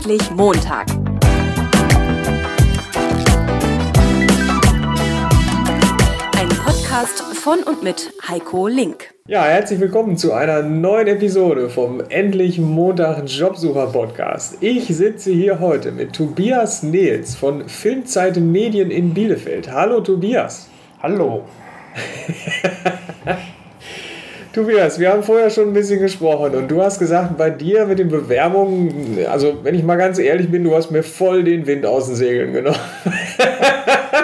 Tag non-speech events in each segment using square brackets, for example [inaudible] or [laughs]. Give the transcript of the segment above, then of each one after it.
Endlich Montag. Ein Podcast von und mit Heiko Link. Ja, herzlich willkommen zu einer neuen Episode vom Endlich Montag Jobsucher Podcast. Ich sitze hier heute mit Tobias Nils von Filmzeit Medien in Bielefeld. Hallo Tobias. Hallo. [laughs] Tobias, wir haben vorher schon ein bisschen gesprochen und du hast gesagt, bei dir mit den Bewerbungen, also wenn ich mal ganz ehrlich bin, du hast mir voll den Wind aus den Segeln genommen. [laughs]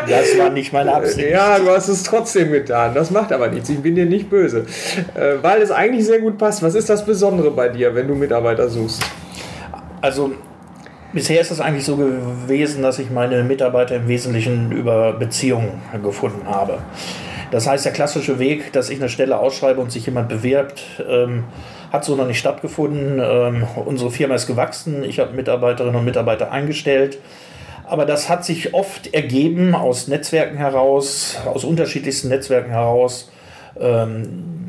Das war nicht meine Absicht. Ja, du hast es trotzdem getan. Das macht aber nichts. Ich bin dir nicht böse. Äh, weil es eigentlich sehr gut passt. Was ist das Besondere bei dir, wenn du Mitarbeiter suchst? Also bisher ist es eigentlich so gewesen, dass ich meine Mitarbeiter im Wesentlichen über Beziehungen gefunden habe. Das heißt, der klassische Weg, dass ich eine Stelle ausschreibe und sich jemand bewirbt, ähm, hat so noch nicht stattgefunden. Ähm, unsere Firma ist gewachsen. Ich habe Mitarbeiterinnen und Mitarbeiter eingestellt. Aber das hat sich oft ergeben aus Netzwerken heraus, aus unterschiedlichsten Netzwerken heraus,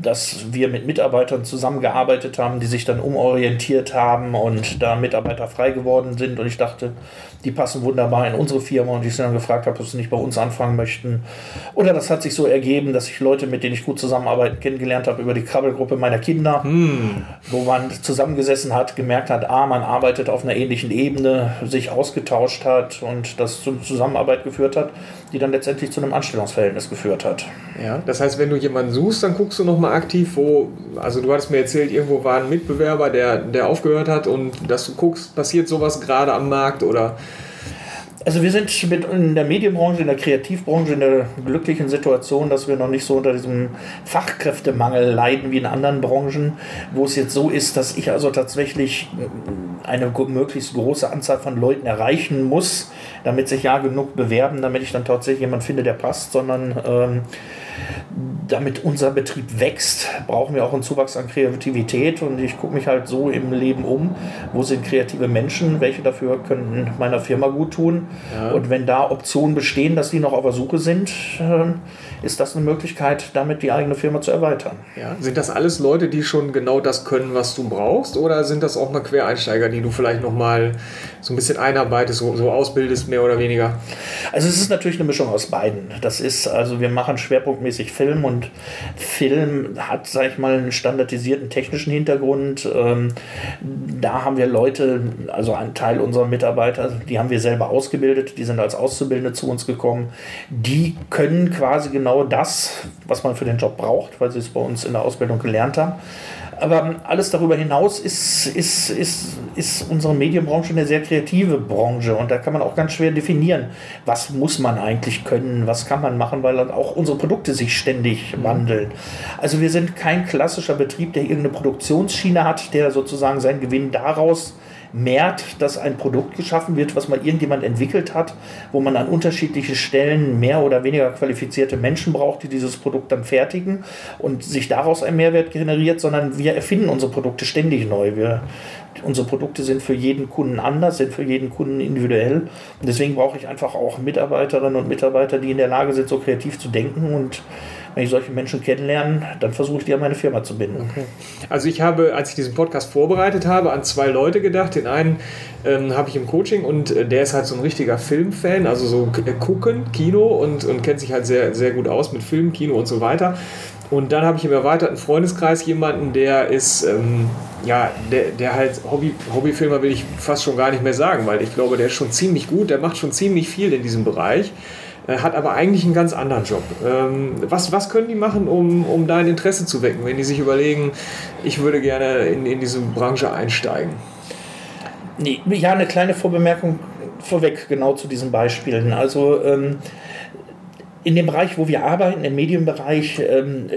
dass wir mit Mitarbeitern zusammengearbeitet haben, die sich dann umorientiert haben und da Mitarbeiter frei geworden sind. Und ich dachte, die passen wunderbar in unsere Firma und ich sie dann gefragt habe, ob sie nicht bei uns anfangen möchten. Oder das hat sich so ergeben, dass ich Leute, mit denen ich gut zusammenarbeiten, kennengelernt habe über die Krabbelgruppe meiner Kinder, hm. wo man zusammengesessen hat, gemerkt hat, ah, man arbeitet auf einer ähnlichen Ebene, sich ausgetauscht hat und das zur Zusammenarbeit geführt hat, die dann letztendlich zu einem Anstellungsverhältnis geführt hat. Ja, das heißt, wenn du jemanden suchst, dann guckst du nochmal aktiv, wo, also du hattest mir erzählt, irgendwo war ein Mitbewerber, der, der aufgehört hat und dass du guckst, passiert sowas gerade am Markt oder also wir sind mit in der Medienbranche, in der Kreativbranche in der glücklichen Situation, dass wir noch nicht so unter diesem Fachkräftemangel leiden wie in anderen Branchen, wo es jetzt so ist, dass ich also tatsächlich eine möglichst große Anzahl von Leuten erreichen muss, damit sich ja genug bewerben, damit ich dann tatsächlich jemanden finde, der passt, sondern ähm, damit unser Betrieb wächst, brauchen wir auch einen Zuwachs an Kreativität. Und ich gucke mich halt so im Leben um, wo sind kreative Menschen, welche dafür könnten meiner Firma gut tun. Ja. Und wenn da Optionen bestehen, dass die noch auf der Suche sind, ähm, ist das eine Möglichkeit, damit die eigene Firma zu erweitern. Ja. Sind das alles Leute, die schon genau das können, was du brauchst? Oder sind das auch mal Quereinsteiger, die du vielleicht nochmal so ein bisschen einarbeitest, so, so ausbildest, mehr oder weniger? Also es ist natürlich eine Mischung aus beiden. Das ist, also wir machen schwerpunktmäßig Film und Film hat, sag ich mal, einen standardisierten technischen Hintergrund. Ähm, da haben wir Leute, also einen Teil unserer Mitarbeiter, die haben wir selber ausgebildet, die sind als Auszubildende zu uns gekommen. Die können quasi genau das, was man für den Job braucht, weil sie es bei uns in der Ausbildung gelernt haben. Aber alles darüber hinaus ist, ist, ist, ist unsere Medienbranche eine sehr kreative Branche und da kann man auch ganz schwer definieren, was muss man eigentlich können, was kann man machen, weil dann auch unsere Produkte sich ständig mhm. wandeln. Also wir sind kein klassischer Betrieb, der irgendeine Produktionsschiene hat, der sozusagen seinen Gewinn daraus mehrt, dass ein Produkt geschaffen wird, was mal irgendjemand entwickelt hat, wo man an unterschiedlichen Stellen mehr oder weniger qualifizierte Menschen braucht, die dieses Produkt dann fertigen und sich daraus ein Mehrwert generiert, sondern wir erfinden unsere Produkte ständig neu. Wir, unsere Produkte sind für jeden Kunden anders, sind für jeden Kunden individuell. Und deswegen brauche ich einfach auch Mitarbeiterinnen und Mitarbeiter, die in der Lage sind, so kreativ zu denken und wenn ich solche Menschen kennenlerne, dann versuche ich die an meine Firma zu binden. Okay. Also ich habe, als ich diesen Podcast vorbereitet habe, an zwei Leute gedacht. Den einen ähm, habe ich im Coaching und äh, der ist halt so ein richtiger Filmfan, also so äh, gucken, Kino und, und kennt sich halt sehr, sehr gut aus mit Film, Kino und so weiter. Und dann habe ich im erweiterten Freundeskreis jemanden, der ist, ähm, ja, der, der halt Hobby, Hobbyfilmer will ich fast schon gar nicht mehr sagen, weil ich glaube, der ist schon ziemlich gut, der macht schon ziemlich viel in diesem Bereich. Äh, hat aber eigentlich einen ganz anderen Job. Ähm, was, was können die machen, um, um dein Interesse zu wecken, wenn die sich überlegen, ich würde gerne in, in diese Branche einsteigen? Nee, ja, eine kleine Vorbemerkung vorweg genau zu diesen Beispielen. Also ähm, in dem Bereich, wo wir arbeiten, im Medienbereich, ähm,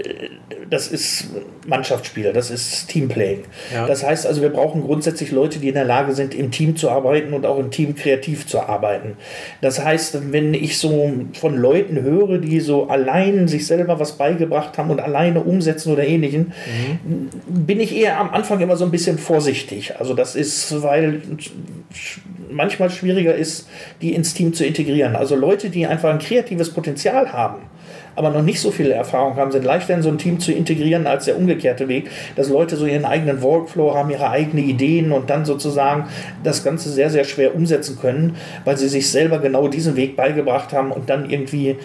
das ist Mannschaftsspiel, das ist Teamplaying. Ja. Das heißt also, wir brauchen grundsätzlich Leute, die in der Lage sind, im Team zu arbeiten und auch im Team kreativ zu arbeiten. Das heißt, wenn ich so von Leuten höre, die so allein sich selber was beigebracht haben und alleine umsetzen oder ähnlichen, mhm. bin ich eher am Anfang immer so ein bisschen vorsichtig. Also das ist, weil manchmal schwieriger ist, die ins Team zu integrieren. Also Leute, die einfach ein kreatives Potenzial haben, aber noch nicht so viel Erfahrung haben, sind leichter in so ein Team zu integrieren als der umgekehrte Weg, dass Leute so ihren eigenen Workflow haben, ihre eigenen Ideen und dann sozusagen das Ganze sehr, sehr schwer umsetzen können, weil sie sich selber genau diesen Weg beigebracht haben und dann irgendwie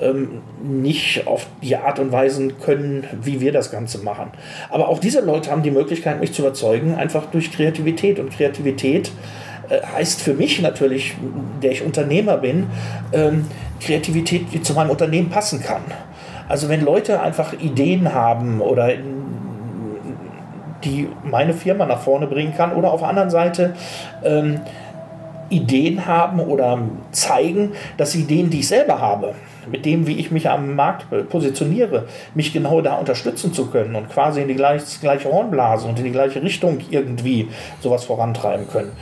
ähm, nicht auf die Art und Weise können, wie wir das Ganze machen. Aber auch diese Leute haben die Möglichkeit, mich zu überzeugen, einfach durch Kreativität. Und Kreativität heißt für mich natürlich, der ich Unternehmer bin, ähm, Kreativität, die zu meinem Unternehmen passen kann. Also wenn Leute einfach Ideen haben oder die meine Firma nach vorne bringen kann oder auf der anderen Seite ähm, Ideen haben oder zeigen, dass Ideen, die ich selber habe, mit dem, wie ich mich am Markt positioniere, mich genau da unterstützen zu können und quasi in die gleiche, gleiche Hornblase und in die gleiche Richtung irgendwie sowas vorantreiben können.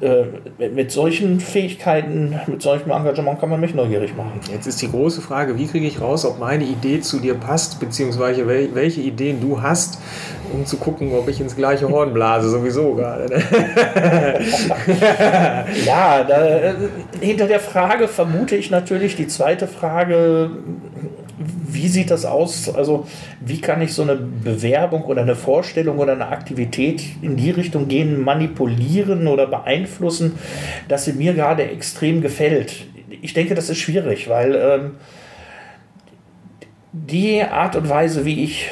Äh, mit solchen Fähigkeiten, mit solchem Engagement kann man mich neugierig machen. Jetzt ist die große Frage, wie kriege ich raus, ob meine Idee zu dir passt, beziehungsweise welche Ideen du hast, um zu gucken, ob ich ins gleiche Horn blase, sowieso gerade. Ne? [laughs] ja, da, äh, hinter der Frage vermute ich natürlich die zweite Frage, Frage, wie sieht das aus? Also, wie kann ich so eine Bewerbung oder eine Vorstellung oder eine Aktivität in die Richtung gehen, manipulieren oder beeinflussen, dass sie mir gerade extrem gefällt? Ich denke, das ist schwierig, weil ähm, die Art und Weise, wie ich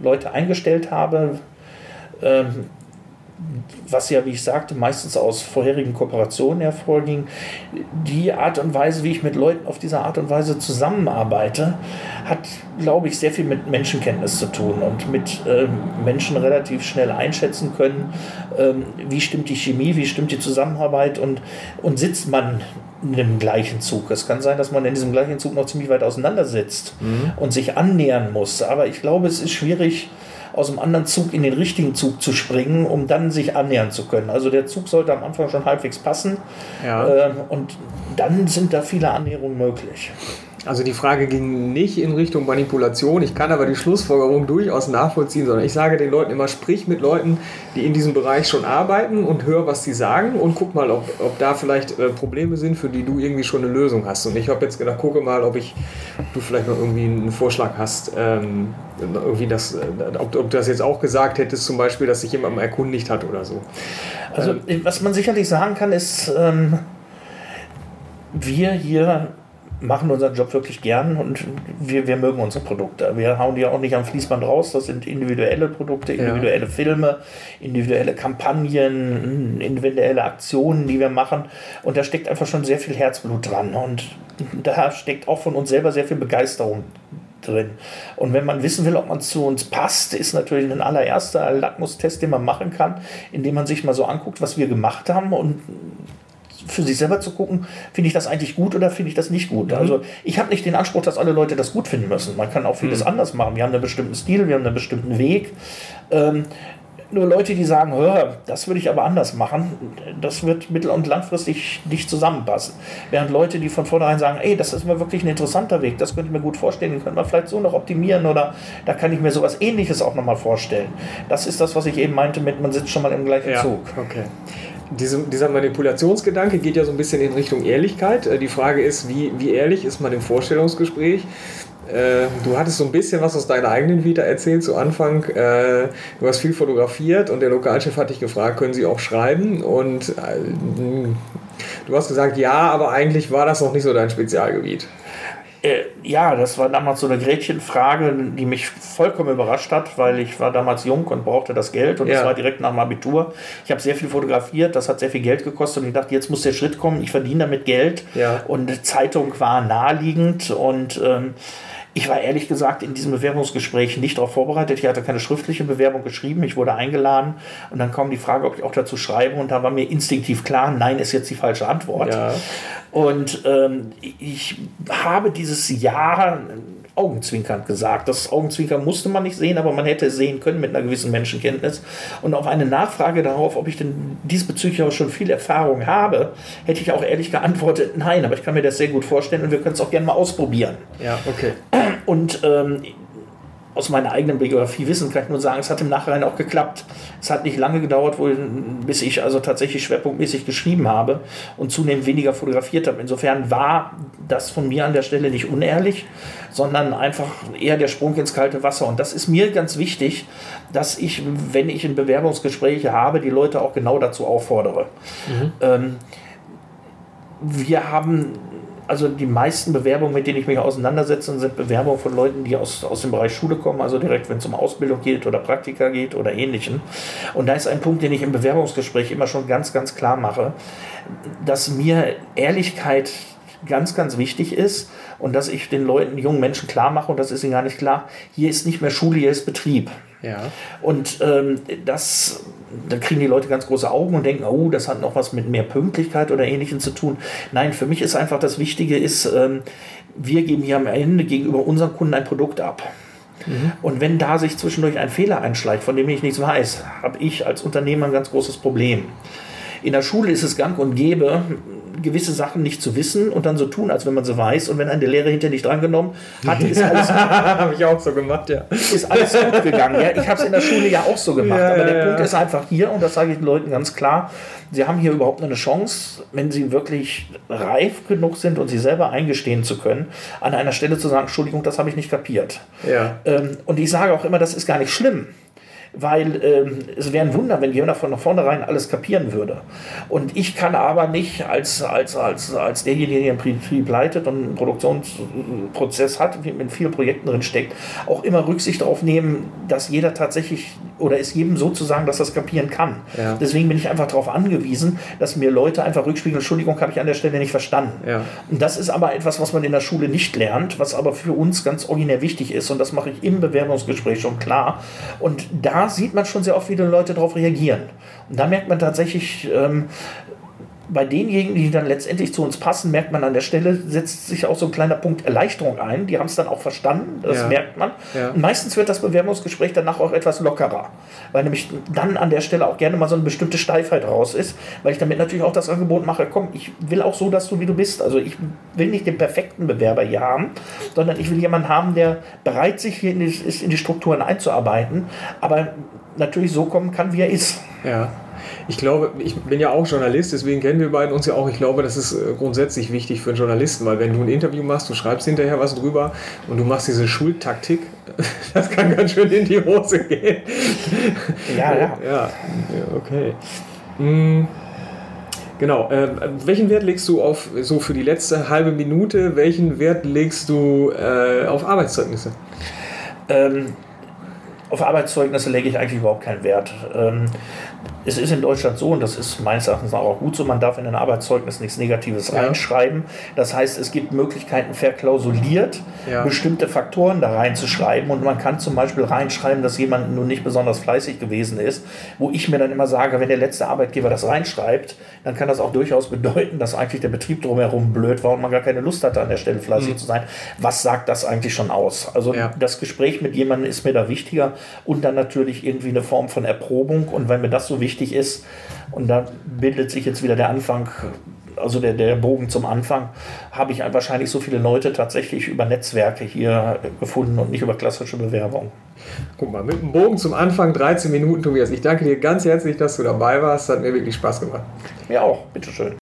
Leute eingestellt habe, ähm, was ja, wie ich sagte, meistens aus vorherigen Kooperationen hervorging, die Art und Weise, wie ich mit Leuten auf diese Art und Weise zusammenarbeite, hat, glaube ich, sehr viel mit Menschenkenntnis zu tun und mit ähm, Menschen relativ schnell einschätzen können, ähm, wie stimmt die Chemie, wie stimmt die Zusammenarbeit und, und sitzt man in dem gleichen Zug. Es kann sein, dass man in diesem gleichen Zug noch ziemlich weit auseinandersetzt mhm. und sich annähern muss. Aber ich glaube, es ist schwierig, aus dem anderen Zug in den richtigen Zug zu springen, um dann sich annähern zu können. Also der Zug sollte am Anfang schon halbwegs passen ja. äh, und dann sind da viele Annäherungen möglich. Also die Frage ging nicht in Richtung Manipulation. Ich kann aber die Schlussfolgerung durchaus nachvollziehen, sondern ich sage den Leuten immer, sprich mit Leuten, die in diesem Bereich schon arbeiten und hör, was sie sagen und guck mal, ob, ob da vielleicht äh, Probleme sind, für die du irgendwie schon eine Lösung hast. Und ich habe jetzt gedacht, gucke mal, ob ich du vielleicht noch irgendwie einen Vorschlag hast, ähm, irgendwie das, äh, ob, ob, du das jetzt auch gesagt hättest, zum Beispiel, dass sich jemand mal erkundigt hat oder so. Also ähm, was man sicherlich sagen kann, ist, ähm, wir hier machen unseren Job wirklich gern und wir, wir mögen unsere Produkte. Wir hauen die auch nicht am Fließband raus. Das sind individuelle Produkte, individuelle ja. Filme, individuelle Kampagnen, individuelle Aktionen, die wir machen. Und da steckt einfach schon sehr viel Herzblut dran. Und da steckt auch von uns selber sehr viel Begeisterung drin. Und wenn man wissen will, ob man zu uns passt, ist natürlich ein allererster Lackmustest, den man machen kann, indem man sich mal so anguckt, was wir gemacht haben und für sich selber zu gucken, finde ich das eigentlich gut oder finde ich das nicht gut. Mhm. Also ich habe nicht den Anspruch, dass alle Leute das gut finden müssen. Man kann auch vieles mhm. anders machen. Wir haben einen bestimmten Stil, wir haben einen bestimmten Weg. Ähm, nur Leute, die sagen, hör, das würde ich aber anders machen, das wird mittel- und langfristig nicht zusammenpassen. Während Leute, die von vornherein sagen, ey, das ist mir wirklich ein interessanter Weg, das könnte ich mir gut vorstellen, den könnte man vielleicht so noch optimieren oder da kann ich mir sowas ähnliches auch nochmal vorstellen. Das ist das, was ich eben meinte mit, man sitzt schon mal im gleichen ja, Zug. Okay diese, dieser Manipulationsgedanke geht ja so ein bisschen in Richtung Ehrlichkeit. Äh, die Frage ist, wie, wie ehrlich ist man im Vorstellungsgespräch? Äh, du hattest so ein bisschen was aus deiner eigenen Vita erzählt zu Anfang. Äh, du hast viel fotografiert und der Lokalchef hat dich gefragt, können Sie auch schreiben? Und du hast gesagt, ja, aber eigentlich war das noch nicht so dein Spezialgebiet. Äh, ja, das war damals so eine Gretchenfrage, die mich vollkommen überrascht hat, weil ich war damals jung und brauchte das Geld und es ja. war direkt nach dem Abitur. Ich habe sehr viel fotografiert, das hat sehr viel Geld gekostet und ich dachte, jetzt muss der Schritt kommen, ich verdiene damit Geld ja. und Zeitung war naheliegend und ähm, ich war ehrlich gesagt in diesem Bewerbungsgespräch nicht darauf vorbereitet. Ich hatte keine schriftliche Bewerbung geschrieben. Ich wurde eingeladen und dann kam die Frage, ob ich auch dazu schreibe. Und da war mir instinktiv klar, nein ist jetzt die falsche Antwort. Ja. Und ähm, ich habe dieses Jahr augenzwinkernd gesagt. Das Augenzwinkern musste man nicht sehen, aber man hätte es sehen können mit einer gewissen Menschenkenntnis. Und auf eine Nachfrage darauf, ob ich denn diesbezüglich auch schon viel Erfahrung habe, hätte ich auch ehrlich geantwortet, nein, aber ich kann mir das sehr gut vorstellen und wir können es auch gerne mal ausprobieren. Ja, okay. Und ähm, aus meiner eigenen Biografie wissen, kann ich nur sagen, es hat im Nachhinein auch geklappt. Es hat nicht lange gedauert, bis ich also tatsächlich schwerpunktmäßig geschrieben habe und zunehmend weniger fotografiert habe. Insofern war das von mir an der Stelle nicht unehrlich, sondern einfach eher der Sprung ins kalte Wasser. Und das ist mir ganz wichtig, dass ich, wenn ich in Bewerbungsgespräche habe, die Leute auch genau dazu auffordere. Mhm. Ähm, wir haben also die meisten Bewerbungen, mit denen ich mich auseinandersetze, sind Bewerbungen von Leuten, die aus, aus dem Bereich Schule kommen, also direkt, wenn es um Ausbildung geht oder Praktika geht oder ähnlichem. Und da ist ein Punkt, den ich im Bewerbungsgespräch immer schon ganz, ganz klar mache, dass mir Ehrlichkeit ganz, ganz wichtig ist und dass ich den Leuten, jungen Menschen klar mache, und das ist ihnen gar nicht klar, hier ist nicht mehr Schule, hier ist Betrieb. Ja. Und ähm, das, da kriegen die Leute ganz große Augen und denken, oh, das hat noch was mit mehr Pünktlichkeit oder Ähnlichem zu tun. Nein, für mich ist einfach das Wichtige ist, ähm, wir geben hier am Ende gegenüber unseren Kunden ein Produkt ab. Mhm. Und wenn da sich zwischendurch ein Fehler einschleicht, von dem ich nichts weiß, habe ich als Unternehmer ein ganz großes Problem. In der Schule ist es gang und gäbe, gewisse Sachen nicht zu wissen und dann so tun, als wenn man sie weiß. Und wenn ein der Lehrer hinter nicht drangenommen hat, ist [laughs] alles. habe ich auch so gemacht, ja. Ist alles gut gegangen. Ja? Ich habe es in der Schule ja auch so gemacht. Ja, aber der ja, Punkt ist einfach hier, und das sage ich den Leuten ganz klar, sie haben hier überhaupt eine Chance, wenn sie wirklich reif genug sind und sie selber eingestehen zu können, an einer Stelle zu sagen, Entschuldigung, das habe ich nicht kapiert. Ja. Ähm, und ich sage auch immer, das ist gar nicht schlimm weil ähm, es wäre ein Wunder, wenn jemand von vornherein alles kapieren würde. Und ich kann aber nicht als, als, als, als derjenige, der einen Betrieb leitet und einen Produktionsprozess hat, mit vielen Projekten drin steckt, auch immer Rücksicht darauf nehmen, dass jeder tatsächlich oder es jedem so zu sagen, dass das kapieren kann. Ja. Deswegen bin ich einfach darauf angewiesen, dass mir Leute einfach rückspiegeln, Entschuldigung, habe ich an der Stelle nicht verstanden. Ja. Und das ist aber etwas, was man in der Schule nicht lernt, was aber für uns ganz originär wichtig ist. Und das mache ich im Bewerbungsgespräch schon klar. Und da sieht man schon sehr oft, wie die Leute darauf reagieren. Und da merkt man tatsächlich, ähm, bei denjenigen, die dann letztendlich zu uns passen, merkt man an der Stelle, setzt sich auch so ein kleiner Punkt Erleichterung ein. Die haben es dann auch verstanden, das ja. merkt man. Ja. Und meistens wird das Bewerbungsgespräch danach auch etwas lockerer, weil nämlich dann an der Stelle auch gerne mal so eine bestimmte Steifheit raus ist, weil ich damit natürlich auch das Angebot mache, komm, ich will auch so, dass du wie du bist. Also ich will nicht den perfekten Bewerber hier haben, sondern ich will jemanden haben, der bereit sich hier in die, ist, in die Strukturen einzuarbeiten, aber natürlich so kommen kann, wie er ist. Ja. Ich glaube, ich bin ja auch Journalist, deswegen kennen wir beiden uns ja auch. Ich glaube, das ist äh, grundsätzlich wichtig für einen Journalisten, weil wenn du ein Interview machst, du schreibst hinterher was drüber und du machst diese Schultaktik, [laughs] das kann ganz schön in die Hose gehen. Ja, ja. [laughs] Ja, okay. Hm. Genau. Äh, welchen Wert legst du auf, so für die letzte halbe Minute, welchen Wert legst du äh, auf Arbeitszeugnisse? Ähm, auf Arbeitszeugnisse lege ich eigentlich überhaupt keinen Wert. Ähm, es ist in Deutschland so, und das ist meines Erachtens auch gut so, man darf in ein Arbeitszeugnis nichts Negatives ja. reinschreiben. Das heißt, es gibt Möglichkeiten, verklausuliert ja. bestimmte Faktoren da reinzuschreiben. Und man kann zum Beispiel reinschreiben, dass jemand nun nicht besonders fleißig gewesen ist, wo ich mir dann immer sage, wenn der letzte Arbeitgeber das reinschreibt, dann kann das auch durchaus bedeuten, dass eigentlich der Betrieb drumherum blöd war und man gar keine Lust hatte, an der Stelle fleißig mhm. zu sein. Was sagt das eigentlich schon aus? Also ja. das Gespräch mit jemandem ist mir da wichtiger und dann natürlich irgendwie eine Form von Erprobung. Und wenn mir das so wichtig ist, und da bildet sich jetzt wieder der Anfang, also der, der Bogen zum Anfang, habe ich wahrscheinlich so viele Leute tatsächlich über Netzwerke hier gefunden und nicht über klassische Bewerbung. Guck mal, mit dem Bogen zum Anfang 13 Minuten, Tobias. Ich danke dir ganz herzlich, dass du dabei warst. Hat mir wirklich Spaß gemacht. Mir auch, bitteschön.